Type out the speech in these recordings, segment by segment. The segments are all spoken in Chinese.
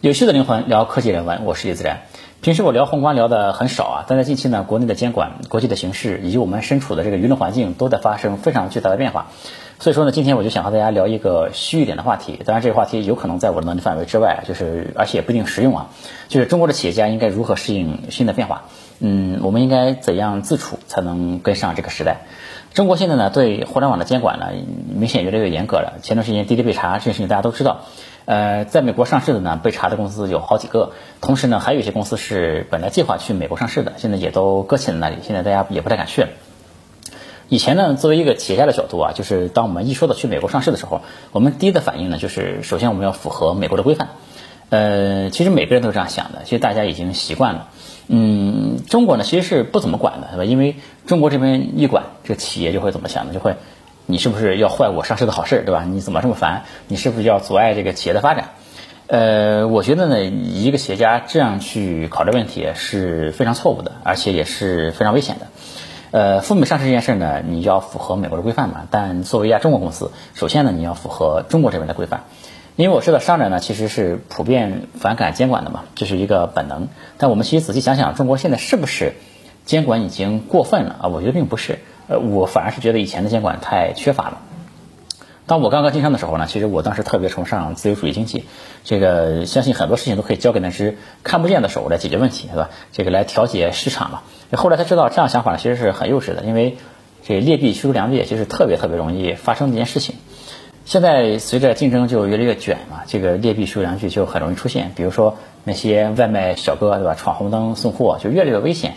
有趣的灵魂聊科技人文，我是李自然。平时我聊宏观聊的很少啊，但在近期呢，国内的监管、国际的形势以及我们身处的这个舆论环境都在发生非常巨大的变化。所以说呢，今天我就想和大家聊一个虚一点的话题。当然，这个话题有可能在我的能力范围之外，就是而且也不一定实用啊。就是中国的企业家应该如何适应新的变化？嗯，我们应该怎样自处才能跟上这个时代？中国现在呢，对互联网的监管呢，明显越来越严格了。前段时间滴滴被查，这件事情大家都知道。呃，在美国上市的呢，被查的公司有好几个，同时呢，还有一些公司是本来计划去美国上市的，现在也都搁浅在那里，现在大家也不太敢去了。以前呢，作为一个企业家的角度啊，就是当我们一说到去美国上市的时候，我们第一的反应呢，就是首先我们要符合美国的规范。呃，其实每个人都是这样想的，其实大家已经习惯了。嗯，中国呢其实是不怎么管的，是吧？因为中国这边一管，这个企业就会怎么想呢？就会。你是不是要坏我上市的好事，对吧？你怎么这么烦？你是不是要阻碍这个企业的发展？呃，我觉得呢，一个企业家这样去考虑问题是非常错误的，而且也是非常危险的。呃，赴美上市这件事呢，你要符合美国的规范嘛。但作为一家中国公司，首先呢，你要符合中国这边的规范。因为我知道商人呢其实是普遍反感监管的嘛，这是一个本能。但我们其实仔细想想，中国现在是不是监管已经过分了啊？我觉得并不是。呃，我反而是觉得以前的监管太缺乏了。当我刚刚经商的时候呢，其实我当时特别崇尚自由主义经济，这个相信很多事情都可以交给那只看不见的手来解决问题，是吧？这个来调节市场嘛。后来才知道这样想法，其实是很幼稚的，因为这劣币驱逐良币，其实特别特别容易发生的一件事情。现在随着竞争就越来越卷嘛，这个劣币驱逐良币就很容易出现。比如说那些外卖小哥，对吧？闯红灯送货就越来越危险。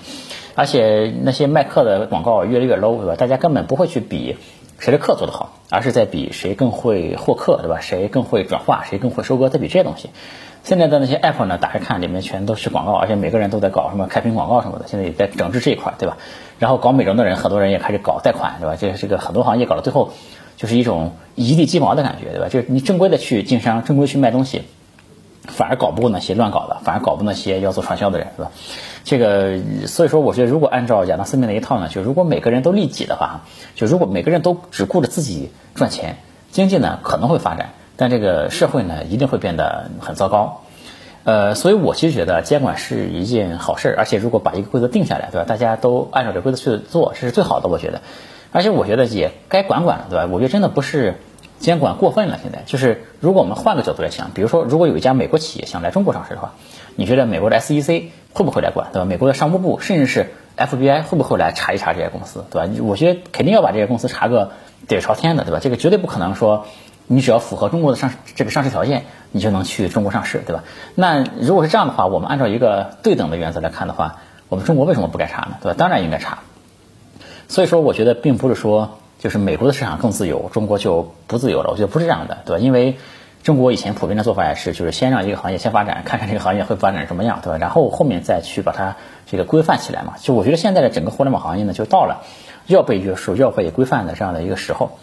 而且那些卖课的广告越来越 low，对吧？大家根本不会去比谁的课做得好，而是在比谁更会获客，对吧？谁更会转化，谁更会收割，在比这些东西。现在的那些 app 呢，打开看里面全都是广告，而且每个人都在搞什么开屏广告什么的，现在也在整治这一块，对吧？然后搞美容的人，很多人也开始搞贷款，对吧？这这个很多行业搞到最后就是一种一地鸡毛的感觉，对吧？就是你正规的去经商，正规去卖东西。反而搞不过那些乱搞的，反而搞不那些要做传销的人，是吧？这个，所以说，我觉得如果按照亚当斯密那一套呢，就如果每个人都利己的话，就如果每个人都只顾着自己赚钱，经济呢可能会发展，但这个社会呢一定会变得很糟糕。呃，所以我其实觉得监管是一件好事，而且如果把一个规则定下来，对吧？大家都按照这规则去做，这是最好的，我觉得。而且我觉得也该管管了，对吧？我觉得真的不是。监管过分了，现在就是如果我们换个角度来想，比如说如果有一家美国企业想来中国上市的话，你觉得美国的 SEC 会不会来管，对吧？美国的商务部甚至是 FBI 会不会来查一查这些公司，对吧？我觉得肯定要把这些公司查个底朝天的，对吧？这个绝对不可能说你只要符合中国的上这个上市条件，你就能去中国上市，对吧？那如果是这样的话，我们按照一个对等的原则来看的话，我们中国为什么不该查呢？对吧？当然应该查。所以说，我觉得并不是说。就是美国的市场更自由，中国就不自由了。我觉得不是这样的，对吧？因为中国以前普遍的做法也是，就是先让一个行业先发展，看看这个行业会发展什么样，对吧？然后后面再去把它这个规范起来嘛。就我觉得现在的整个互联网行业呢，就到了要被约束、要被规范的这样的一个时候。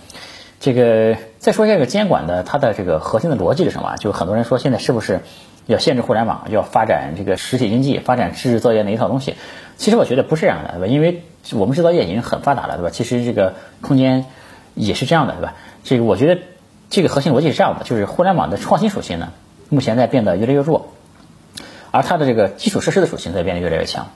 这个再说这个监管的它的这个核心的逻辑是什么？就很多人说现在是不是要限制互联网，要发展这个实体经济，发展制造业那一套东西？其实我觉得不是这样的，对吧？因为我们制造业已经很发达了，对吧？其实这个空间也是这样的，对吧？这个我觉得这个核心逻辑是这样的，就是互联网的创新属性呢，目前在变得越来越弱，而它的这个基础设施的属性在变得越来越强。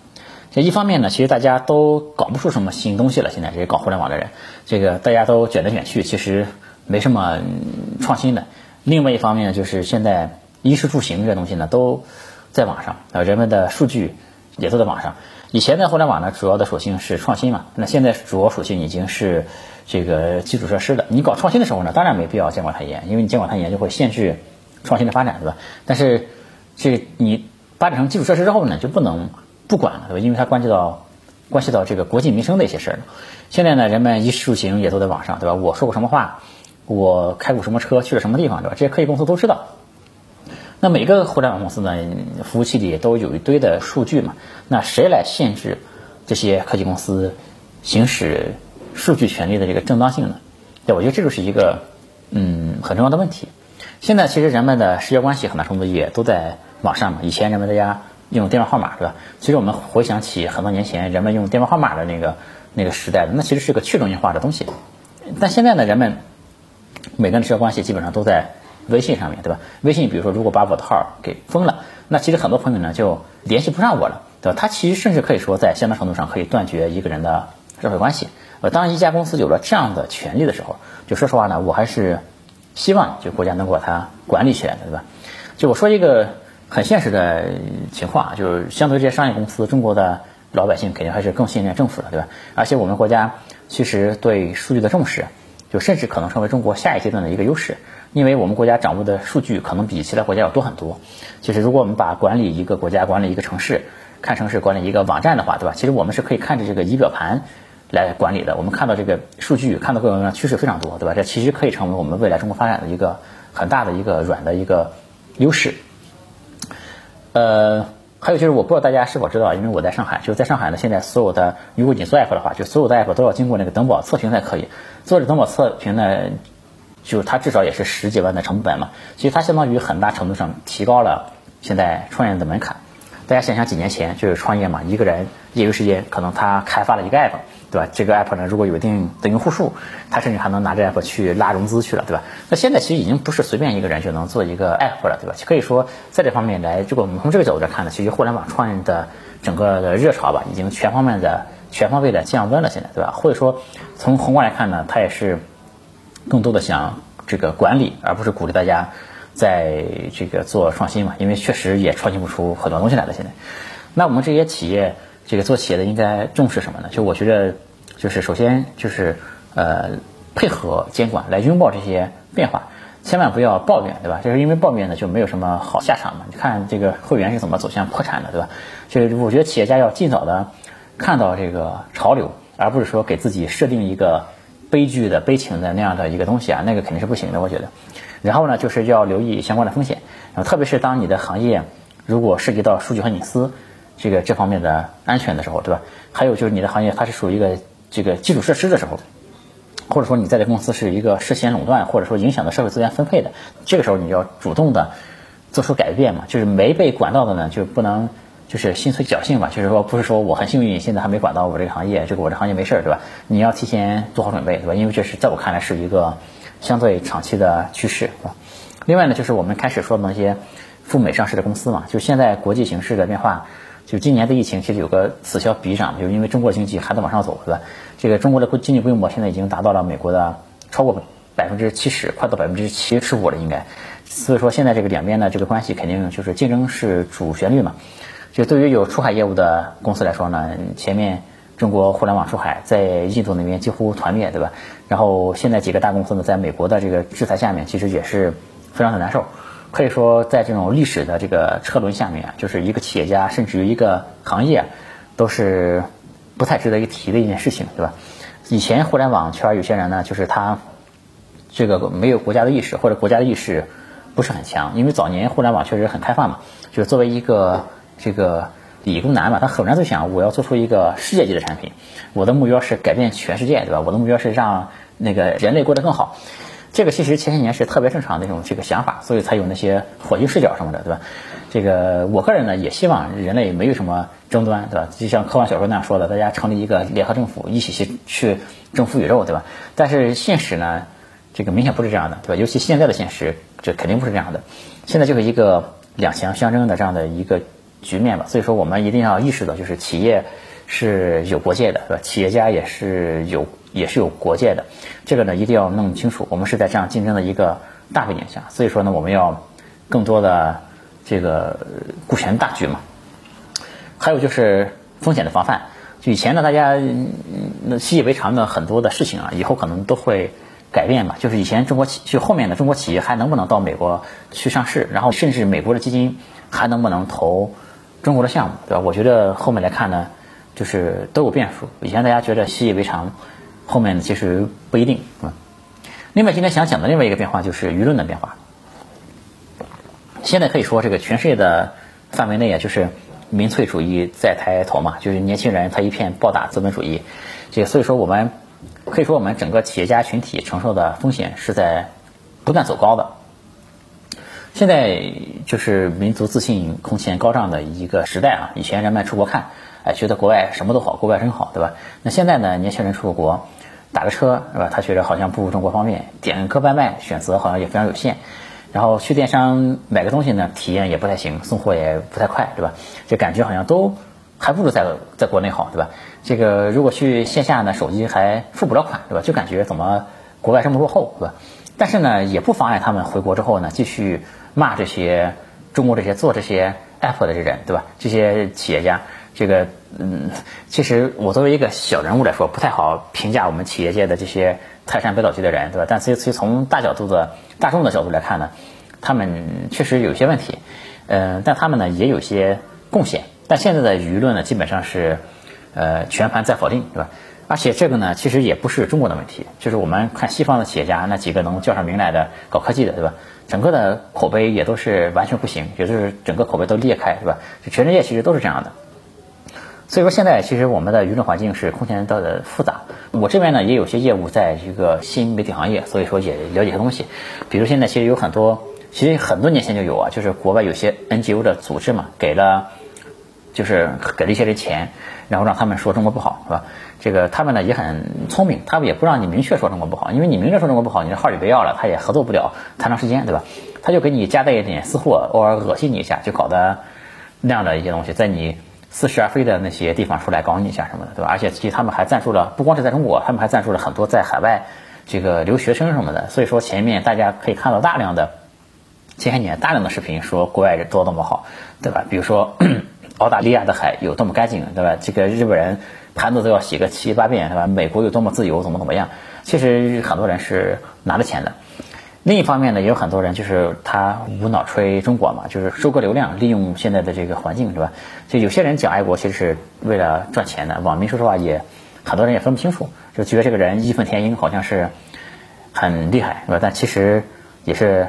这一方面呢，其实大家都搞不出什么新东西了。现在这些搞互联网的人，这个大家都卷来卷去，其实没什么创新的。另外一方面呢，就是现在衣食住行这东西呢，都在网上啊，人们的数据也都在网上。以前的互联网呢，主要的属性是创新嘛，那现在主要属性已经是这个基础设施的。你搞创新的时候呢，当然没必要监管太严，因为你监管太严就会限制创新的发展，对吧？但是这你发展成基础设施之后呢，就不能不管了，对吧？因为它关系到关系到这个国计民生的一些事儿。现在呢，人们衣食住行也都在网上，对吧？我说过什么话，我开过什么车，去了什么地方，对吧？这些科技公司都知道。那每个互联网公司呢，服务器里都有一堆的数据嘛。那谁来限制这些科技公司行使数据权利的这个正当性呢？对，我觉得这就是一个嗯很重要的问题。现在其实人们的社交关系很大程度也都在网上嘛。以前人们大家用电话号码，对吧？其实我们回想起很多年前人们用电话号码的那个那个时代，那其实是个去中心化的东西。但现在呢，人们每个人的社交关系基本上都在。微信上面，对吧？微信比如说如果把我的号给封了，那其实很多朋友呢就联系不上我了，对吧？他其实甚至可以说在相当程度上可以断绝一个人的社会关系。呃，当一家公司有了这样的权利的时候，就说实话呢，我还是希望就国家能够把它管理起来的，对吧？就我说一个很现实的情况，就是相对这些商业公司，中国的老百姓肯定还是更信任政府的，对吧？而且我们国家其实对数据的重视，就甚至可能成为中国下一阶段的一个优势，因为我们国家掌握的数据可能比其他国家要多很多。其实如果我们把管理一个国家、管理一个城市看成是管理一个网站的话，对吧？其实我们是可以看着这个仪表盘。来管理的，我们看到这个数据，看到各种各样的趋势非常多，对吧？这其实可以成为我们未来中国发展的一个很大的一个软的一个优势。呃，还有就是我不知道大家是否知道，因为我在上海，就在上海呢，现在所有的如果你做 app 的话，就所有的 app 都要经过那个等保测评才可以。做这等保测评呢，就是它至少也是十几万的成本嘛，其实它相当于很大程度上提高了现在创业的门槛。大家想想几年前就是创业嘛，一个人业余时间可能他开发了一个 app。对吧？这个 app 呢，如果有一定的用户数，他甚至还能拿着 app 去拉融资去了，对吧？那现在其实已经不是随便一个人就能做一个 app 了，对吧？可以说，在这方面来，如果我们从这个角度来看呢，其实互联网创业的整个的热潮吧，已经全方面的、全方位的降温了，现在，对吧？或者说，从宏观来看呢，它也是更多的想这个管理，而不是鼓励大家在这个做创新嘛，因为确实也创新不出很多东西来了。现在，那我们这些企业。这个做企业的应该重视什么呢？就我觉得，就是首先就是呃配合监管来拥抱这些变化，千万不要抱怨，对吧？就是因为抱怨呢就没有什么好下场嘛。你看这个会员是怎么走向破产的，对吧？就是我觉得企业家要尽早的看到这个潮流，而不是说给自己设定一个悲剧的悲情的那样的一个东西啊，那个肯定是不行的，我觉得。然后呢，就是要留意相关的风险，然后特别是当你的行业如果涉及到数据和隐私。这个这方面的安全的时候，对吧？还有就是你的行业它是属于一个这个基础设施的时候，或者说你在这公司是一个涉嫌垄断或者说影响的社会资源分配的，这个时候你要主动的做出改变嘛。就是没被管到的呢，就不能就是心存侥幸嘛。就是说不是说我很幸运现在还没管到我这个行业，这个我这行业没事儿，对吧？你要提前做好准备，对吧？因为这是在我看来是一个相对长期的趋势，是吧？另外呢，就是我们开始说的那些赴美上市的公司嘛，就现在国际形势的变化。就今年的疫情其实有个此消彼长，就是因为中国经济还在往上走，对吧？这个中国的经济规模现在已经达到了美国的超过百分之七十，快到百分之七十五了，应该。所以说现在这个两边的这个关系肯定就是竞争是主旋律嘛。就对于有出海业务的公司来说呢，前面中国互联网出海在印度那边几乎团灭，对吧？然后现在几个大公司呢，在美国的这个制裁下面，其实也是非常的难受。可以说，在这种历史的这个车轮下面，就是一个企业家，甚至于一个行业，都是不太值得一提的一件事情，对吧？以前互联网圈有些人呢，就是他这个没有国家的意识，或者国家的意识不是很强，因为早年互联网确实很开放嘛，就是作为一个这个理工男嘛，他很难就想我要做出一个世界级的产品，我的目标是改变全世界，对吧？我的目标是让那个人类过得更好。这个其实前些年是特别正常的一种这个想法，所以才有那些火星视角什么的，对吧？这个我个人呢也希望人类没有什么争端，对吧？就像科幻小说那样说的，大家成立一个联合政府，一起去去征服宇宙，对吧？但是现实呢，这个明显不是这样的，对吧？尤其现在的现实，这肯定不是这样的。现在就是一个两强相争的这样的一个局面吧。所以说，我们一定要意识到，就是企业是有国界的，对吧？企业家也是有。也是有国界的，这个呢一定要弄清楚。我们是在这样竞争的一个大背景下，所以说呢，我们要更多的这个顾全大局嘛。还有就是风险的防范。就以前呢，大家那习以为常的很多的事情啊，以后可能都会改变嘛。就是以前中国企，就后面的中国企业还能不能到美国去上市，然后甚至美国的基金还能不能投中国的项目，对吧？我觉得后面来看呢，就是都有变数。以前大家觉得习以为常。后面，其实不一定啊。另外，今天想讲的另外一个变化就是舆论的变化。现在可以说，这个全世界的范围内啊，就是民粹主义在抬头嘛，就是年轻人他一片暴打资本主义。这所以说，我们可以说，我们整个企业家群体承受的风险是在不断走高的。现在就是民族自信空前高涨的一个时代啊！以前人们出国看，哎，觉得国外什么都好，国外真好，对吧？那现在呢，年轻人出个国。打个车是吧？他觉得好像不如中国方便，点个外卖选择好像也非常有限。然后去电商买个东西呢，体验也不太行，送货也不太快，对吧？就感觉好像都还不如在在国内好，对吧？这个如果去线下呢，手机还付不了款，对吧？就感觉怎么国外这么落后，对吧？但是呢，也不妨碍他们回国之后呢，继续骂这些中国这些做这些 Apple 的这人，对吧？这些企业家，这个嗯，其实我作为一个小人物来说，不太好评价我们企业界的这些泰山北斗级的人，对吧？但其实从大角度的。大众的角度来看呢，他们确实有些问题，嗯，但他们呢也有些贡献。但现在的舆论呢，基本上是，呃，全盘在否定，对吧？而且这个呢，其实也不是中国的问题，就是我们看西方的企业家，那几个能叫上名来的搞科技的，对吧？整个的口碑也都是完全不行，也就是整个口碑都裂开，是吧？就全世界其实都是这样的。所以说现在其实我们的舆论环境是空前的复杂。我这边呢也有些业务在这个新媒体行业，所以说也了解些东西。比如现在其实有很多，其实很多年前就有啊，就是国外有些 NGO 的组织嘛，给了就是给了一些人钱，然后让他们说中国不好，是吧？这个他们呢也很聪明，他们也不让你明确说中国不好，因为你明着说中国不好，你这号也别要了，他也合作不了太长时间，对吧？他就给你夹带一点私货，偶尔恶心你一下，就搞得那样的一些东西，在你。似是而非的那些地方出来搞你一下什么的，对吧？而且其实他们还赞助了，不光是在中国，他们还赞助了很多在海外这个留学生什么的。所以说前面大家可以看到大量的前些年大量的视频说国外人多多么好，对吧？比如说澳大利亚的海有多么干净，对吧？这个日本人盘子都要洗个七八遍，对吧？美国有多么自由，怎么怎么样？其实很多人是拿了钱的。另一方面呢，也有很多人就是他无脑吹中国嘛，就是收割流量，利用现在的这个环境，是吧？就有些人讲爱国，其实是为了赚钱的。网民说实话也，很多人也分不清楚，就觉得这个人义愤填膺，好像是很厉害，是吧？但其实也是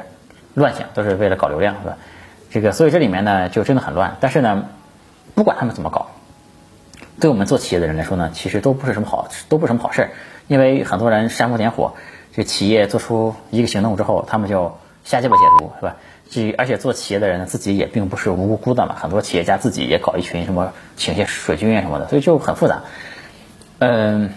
乱想，都是为了搞流量，是吧？这个所以这里面呢，就真的很乱。但是呢，不管他们怎么搞，对我们做企业的人来说呢，其实都不是什么好，都不是什么好事儿，因为很多人煽风点火。这企业做出一个行动之后，他们就瞎鸡巴解读，是吧？至于而且做企业的人呢，自己也并不是无辜的嘛，很多企业家自己也搞一群什么请些水军啊什么的，所以就很复杂。嗯，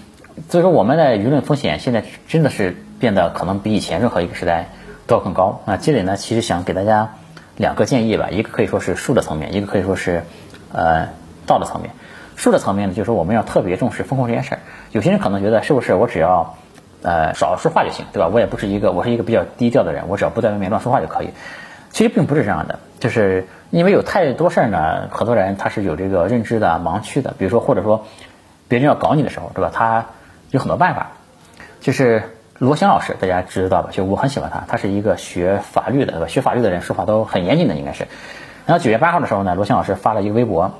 所以说我们的舆论风险现在真的是变得可能比以前任何一个时代都要更高。那这里呢，其实想给大家两个建议吧，一个可以说是术的层面，一个可以说是呃道的层面。术的层面呢，就是说我们要特别重视风控这件事儿。有些人可能觉得是不是我只要呃，少说话就行，对吧？我也不是一个，我是一个比较低调的人，我只要不在外面乱说话就可以。其实并不是这样的，就是因为有太多事儿呢，很多人他是有这个认知的盲区的。比如说，或者说别人要搞你的时候，对吧？他有很多办法。就是罗翔老师，大家知道吧？就我很喜欢他，他是一个学法律的，对吧？学法律的人说话都很严谨的，应该是。然后九月八号的时候呢，罗翔老师发了一个微博，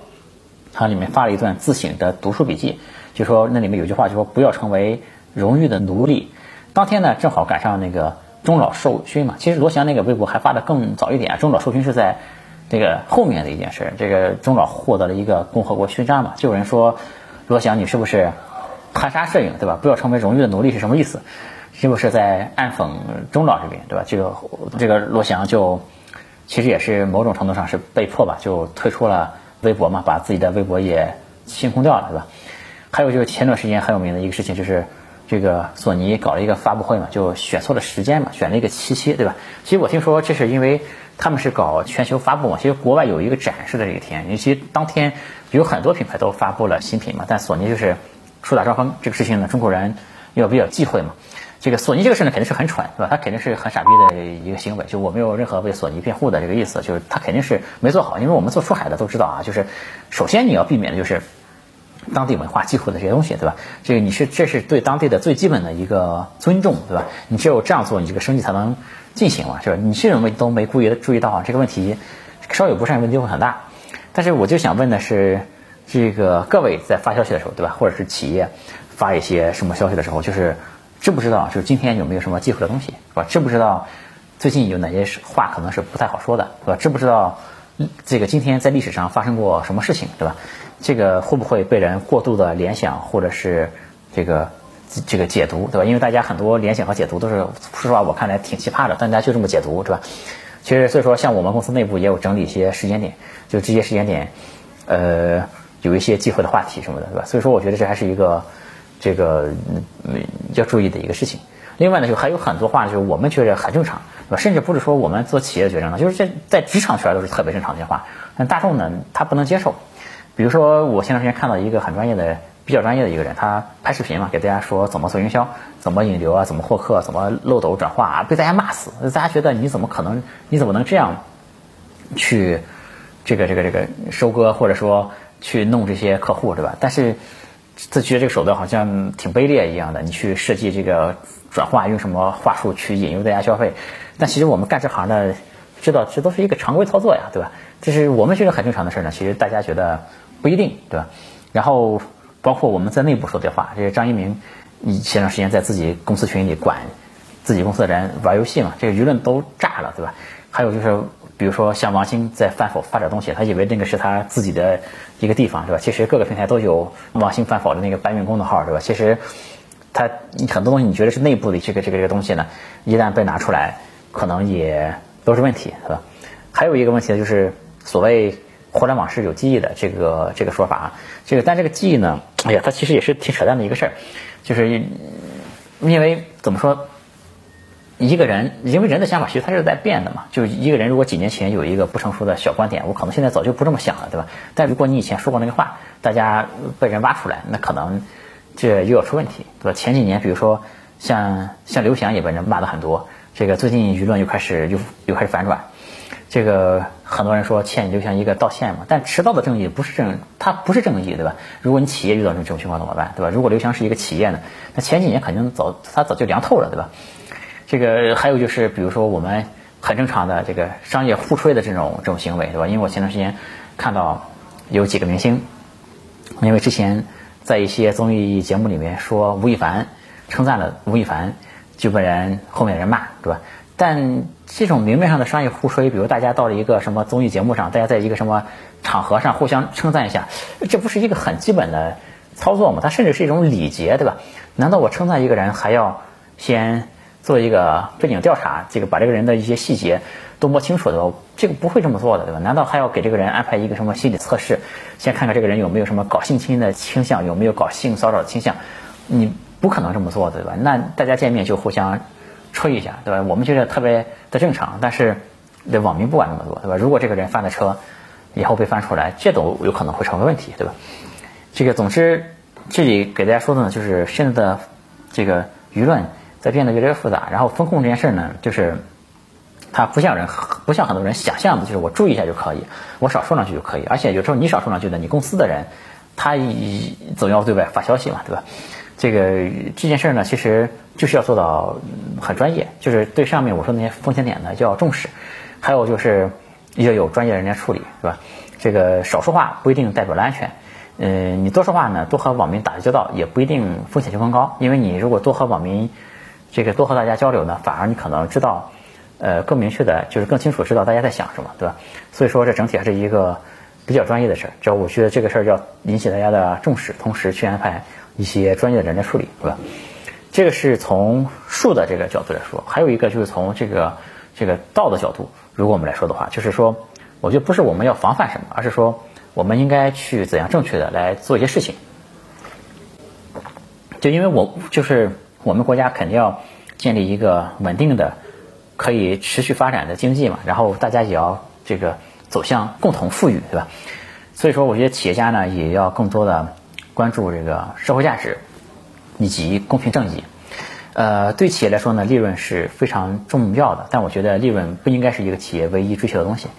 他里面发了一段自省的读书笔记，就说那里面有句话，就说不要成为。荣誉的奴隶，当天呢正好赶上那个中老授勋嘛。其实罗翔那个微博还发的更早一点，中老授勋是在这个后面的一件事。这个中老获得了一个共和国勋章嘛，就有人说罗翔你是不是含沙射影，对吧？不要成为荣誉的奴隶是什么意思？是不是在暗讽中老这边，对吧？这个这个罗翔就其实也是某种程度上是被迫吧，就退出了微博嘛，把自己的微博也清空掉了，对吧？还有就是前段时间很有名的一个事情就是。这个索尼搞了一个发布会嘛，就选错了时间嘛，选了一个七夕，对吧？其实我听说这是因为他们是搞全球发布嘛，其实国外有一个展示的这一天，尤其当天有很多品牌都发布了新品嘛，但索尼就是树大招风，这个事情呢，中国人又比较忌讳嘛。这个索尼这个事呢，肯定是很蠢，对吧？他肯定是很傻逼的一个行为，就我没有任何为索尼辩护的这个意思，就是他肯定是没做好，因为我们做出海的都知道啊，就是首先你要避免的就是。当地文化忌讳的这些东西，对吧？这个你是这是对当地的最基本的一个尊重，对吧？你只有这样做，你这个生意才能进行嘛，是吧？你这种问题都没故意的注意到啊，这个问题稍有不慎，问题会很大。但是我就想问的是，这个各位在发消息的时候，对吧？或者是企业发一些什么消息的时候，就是知不知道，就是今天有没有什么忌讳的东西，是吧？知不知道最近有哪些话可能是不太好说的，是吧？知不知道这个今天在历史上发生过什么事情，对吧？这个会不会被人过度的联想，或者是这个这个解读，对吧？因为大家很多联想和解读都是，说实话，我看来挺奇葩的，但大家就这么解读，是吧？其实，所以说，像我们公司内部也有整理一些时间点，就这些时间点，呃，有一些忌讳的话题什么的，对吧？所以说，我觉得这还是一个这个要注意的一个事情。另外呢，就还有很多话，就是我们觉得很正常，对吧？甚至不是说我们做企业决定的，就是在在职场圈都是特别正常的话，但大众呢他不能接受。比如说，我前段时间看到一个很专业的、比较专业的一个人，他拍视频嘛，给大家说怎么做营销，怎么引流啊，怎么获客，怎么漏斗转化啊，被大家骂死。大家觉得你怎么可能？你怎么能这样去这个这个这个收割，或者说去弄这些客户，对吧？但是自觉这个手段好像挺卑劣一样的。你去设计这个转化，用什么话术去引诱大家消费？但其实我们干这行的知道，这都是一个常规操作呀，对吧？这是我们觉得很正常的事呢。其实大家觉得。不一定，对吧？然后包括我们在内部说的话，这个张一鸣，你前段时间在自己公司群里管自己公司的人玩游戏嘛，这个舆论都炸了，对吧？还有就是，比如说像王兴在饭否发点东西，他以为那个是他自己的一个地方，是吧？其实各个平台都有王兴饭否的那个搬运工的号，是吧？其实他很多东西你觉得是内部的这个这个这个东西呢，一旦被拿出来，可能也都是问题，是吧？还有一个问题呢，就是所谓。互联网是有记忆的这个这个说法啊，这个但这个记忆呢，哎呀，它其实也是挺扯淡的一个事儿，就是因为怎么说，一个人因为人的想法其实他是在变的嘛，就一个人如果几年前有一个不成熟的小观点，我可能现在早就不这么想了，对吧？但如果你以前说过那个话，大家被人挖出来，那可能这又要出问题，对吧？前几年比如说像像刘翔也被人骂的很多，这个最近舆论又开始又又开始反转。这个很多人说欠刘翔一个道歉嘛，但迟到的正义不是正，他不是正义，对吧？如果你企业遇到这种情况怎么办，对吧？如果刘翔是一个企业呢，那前几年肯定早他早就凉透了，对吧？这个还有就是，比如说我们很正常的这个商业互吹的这种这种行为，对吧？因为我前段时间看到有几个明星，因为之前在一些综艺节目里面说吴亦凡称赞了吴亦凡，就被人后面人骂，对吧？但这种明面上的商业互吹，比如大家到了一个什么综艺节目上，大家在一个什么场合上互相称赞一下，这不是一个很基本的操作吗？它甚至是一种礼节，对吧？难道我称赞一个人还要先做一个背景调查，这个把这个人的一些细节都摸清楚的？这个不会这么做的，对吧？难道还要给这个人安排一个什么心理测试，先看看这个人有没有什么搞性侵的倾向，有没有搞性骚扰的倾向？你不可能这么做的，对吧？那大家见面就互相。吹一下，对吧？我们觉得特别的正常，但是这网民不管那么多，对吧？如果这个人翻的车以后被翻出来，这都有可能会成为问题，对吧？这个总之，这里给大家说的呢，就是现在的这个舆论在变得越来越复杂，然后风控这件事呢，就是它不像人，不像很多人想象的，就是我注意一下就可以，我少说两句就可以，而且有时候你少说两句的，你公司的人他总要对外发消息嘛，对吧？这个这件事呢，其实就是要做到很专业，就是对上面我说那些风险点呢就要重视，还有就是要有专业人员处理，是吧？这个少说话不一定代表了安全，嗯，你多说话呢，多和网民打交道也不一定风险就更高，因为你如果多和网民，这个多和大家交流呢，反而你可能知道，呃，更明确的，就是更清楚知道大家在想什么，对吧？所以说这整体还是一个比较专业的事儿，只要我觉得这个事儿要引起大家的重视，同时去安排。一些专业的人来处理，对吧？这个是从术的这个角度来说，还有一个就是从这个这个道的角度，如果我们来说的话，就是说，我觉得不是我们要防范什么，而是说我们应该去怎样正确的来做一些事情。就因为我就是我们国家肯定要建立一个稳定的、可以持续发展的经济嘛，然后大家也要这个走向共同富裕，对吧？所以说，我觉得企业家呢也要更多的。关注这个社会价值以及公平正义，呃，对企业来说呢，利润是非常重要的。但我觉得利润不应该是一个企业唯一追求的东西。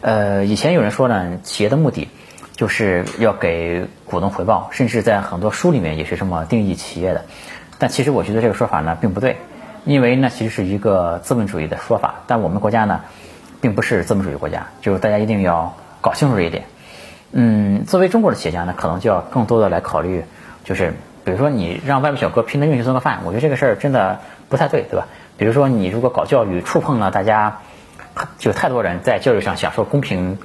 呃，以前有人说呢，企业的目的就是要给股东回报，甚至在很多书里面也是这么定义企业的。但其实我觉得这个说法呢并不对，因为那其实是一个资本主义的说法。但我们国家呢，并不是资本主义国家，就是大家一定要搞清楚这一点。嗯，作为中国的企业家呢，可能就要更多的来考虑，就是比如说你让外卖小哥凭着运气做个饭，我觉得这个事儿真的不太对，对吧？比如说你如果搞教育，触碰了大家，就太多人在教育上享受公平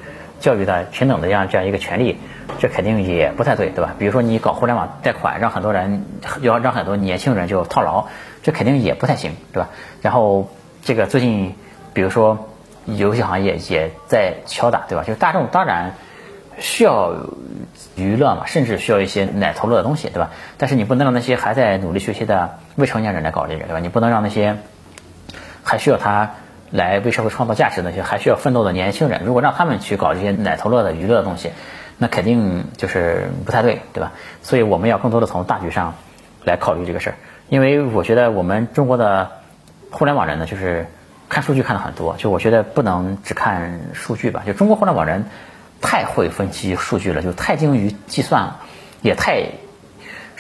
教育的平等的这样这样一个权利，这肯定也不太对，对吧？比如说你搞互联网贷款，让很多人要让很多年轻人就套牢，这肯定也不太行，对吧？然后这个最近，比如说游戏行业也在敲打，对吧？就大众当然。需要娱乐嘛，甚至需要一些奶头乐的东西，对吧？但是你不能让那些还在努力学习的未成年人来搞这个，对吧？你不能让那些还需要他来为社会创造价值那些还需要奋斗的年轻人，如果让他们去搞这些奶头乐的娱乐的东西，那肯定就是不太对，对吧？所以我们要更多的从大局上来考虑这个事儿，因为我觉得我们中国的互联网人呢，就是看数据看的很多，就我觉得不能只看数据吧，就中国互联网人。太会分析数据了，就太精于计算了，也太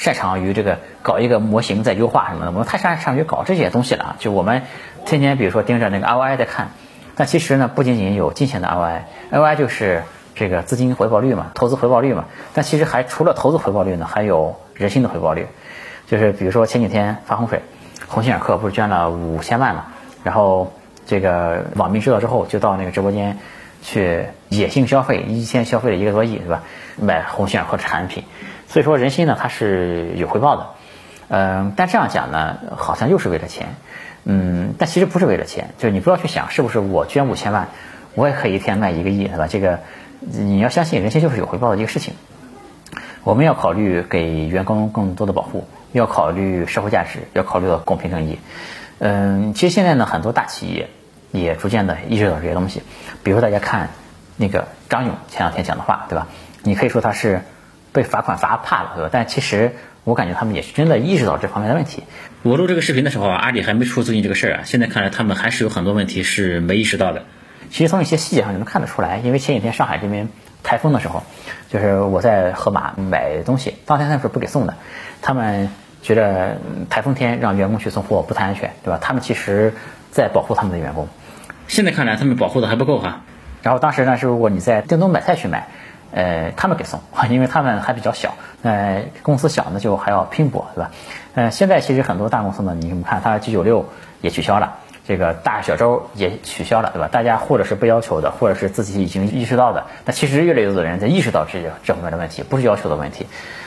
擅长于这个搞一个模型在优化什么的。我们太擅长于搞这些东西了，就我们天天比如说盯着那个 ROI 在看，但其实呢，不仅仅有金钱的 ROI，ROI 就是这个资金回报率嘛，投资回报率嘛。但其实还除了投资回报率呢，还有人心的回报率。就是比如说前几天发洪水，鸿星尔克不是捐了五千万嘛，然后这个网民知道之后就到那个直播间。去野性消费，一天消费了一个多亿，对吧？买鸿星尔克产品，所以说人心呢，它是有回报的。嗯，但这样讲呢，好像又是为了钱。嗯，但其实不是为了钱，就是你不要去想是不是我捐五千万，我也可以一天卖一个亿，对吧？这个你要相信人心就是有回报的一个事情。我们要考虑给员工更多的保护，要考虑社会价值，要考虑到公平正义。嗯，其实现在呢，很多大企业。也逐渐的意识到这些东西，比如大家看那个张勇前两天讲的话，对吧？你可以说他是被罚款罚怕了，对吧？但其实我感觉他们也是真的意识到这方面的问题。我录这个视频的时候啊，阿里还没出最近这个事儿啊，现在看来他们还是有很多问题是没意识到的。其实从一些细节上就能看得出来，因为前几天上海这边台风的时候，就是我在盒马买东西，当天他们是不给送的，他们觉得台风天让员工去送货不太安全，对吧？他们其实在保护他们的员工。现在看来，他们保护的还不够哈。然后当时呢，是如果你在京东买菜去买，呃，他们给送，因为他们还比较小，呃，公司小呢就还要拼搏，对吧？呃，现在其实很多大公司呢，你们看，它九九六也取消了，这个大小周也取消了，对吧？大家或者是不要求的，或者是自己已经意识到的，那其实越来越多的人在意识到这这方面的问题，不是要求的问题，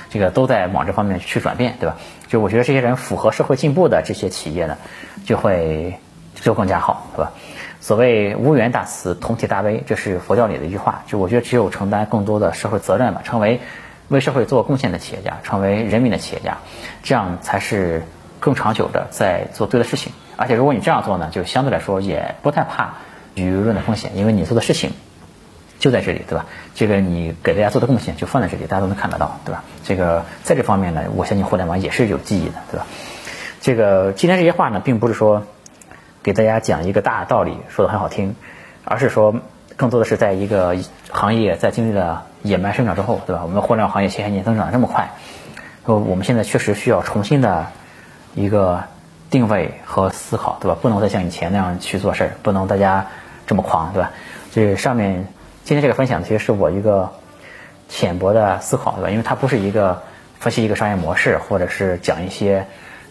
这个都在往这方面去转变，对吧？就我觉得这些人符合社会进步的这些企业呢，就会就更加好，对吧？所谓无缘大慈，同体大悲，这是佛教里的一句话。就我觉得，只有承担更多的社会责任吧，成为为社会做贡献的企业家，成为人民的企业家，这样才是更长久的在做对的事情。而且，如果你这样做呢，就相对来说也不太怕舆论的风险，因为你做的事情就在这里，对吧？这个你给大家做的贡献就放在这里，大家都能看得到，对吧？这个在这方面呢，我相信互联网也是有记忆的，对吧？这个今天这些话呢，并不是说。给大家讲一个大道理，说的很好听，而是说更多的是在一个行业在经历了野蛮生长之后，对吧？我们互联网行业前些年增长这么快，说我们现在确实需要重新的一个定位和思考，对吧？不能再像以前那样去做事儿，不能大家这么狂，对吧？这上面今天这个分享其实是我一个浅薄的思考，对吧？因为它不是一个分析一个商业模式，或者是讲一些。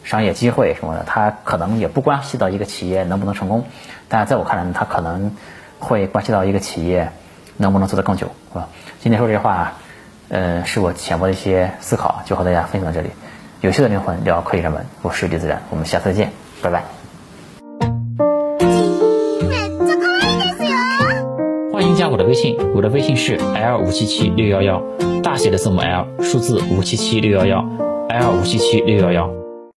商业机会什么的，它可能也不关系到一个企业能不能成功，但在我看来，它可能会关系到一个企业能不能做得更久，是吧？今天说这些话，呃，是我浅薄的一些思考，就和大家分享到这里。有趣的灵魂聊科技人文，我是李自然，我们下次再见，拜拜。欢迎加我的微信，我的微信是 l 五七七六幺幺，大写的字母 L，数字五七七六幺幺，L 五七七六幺幺。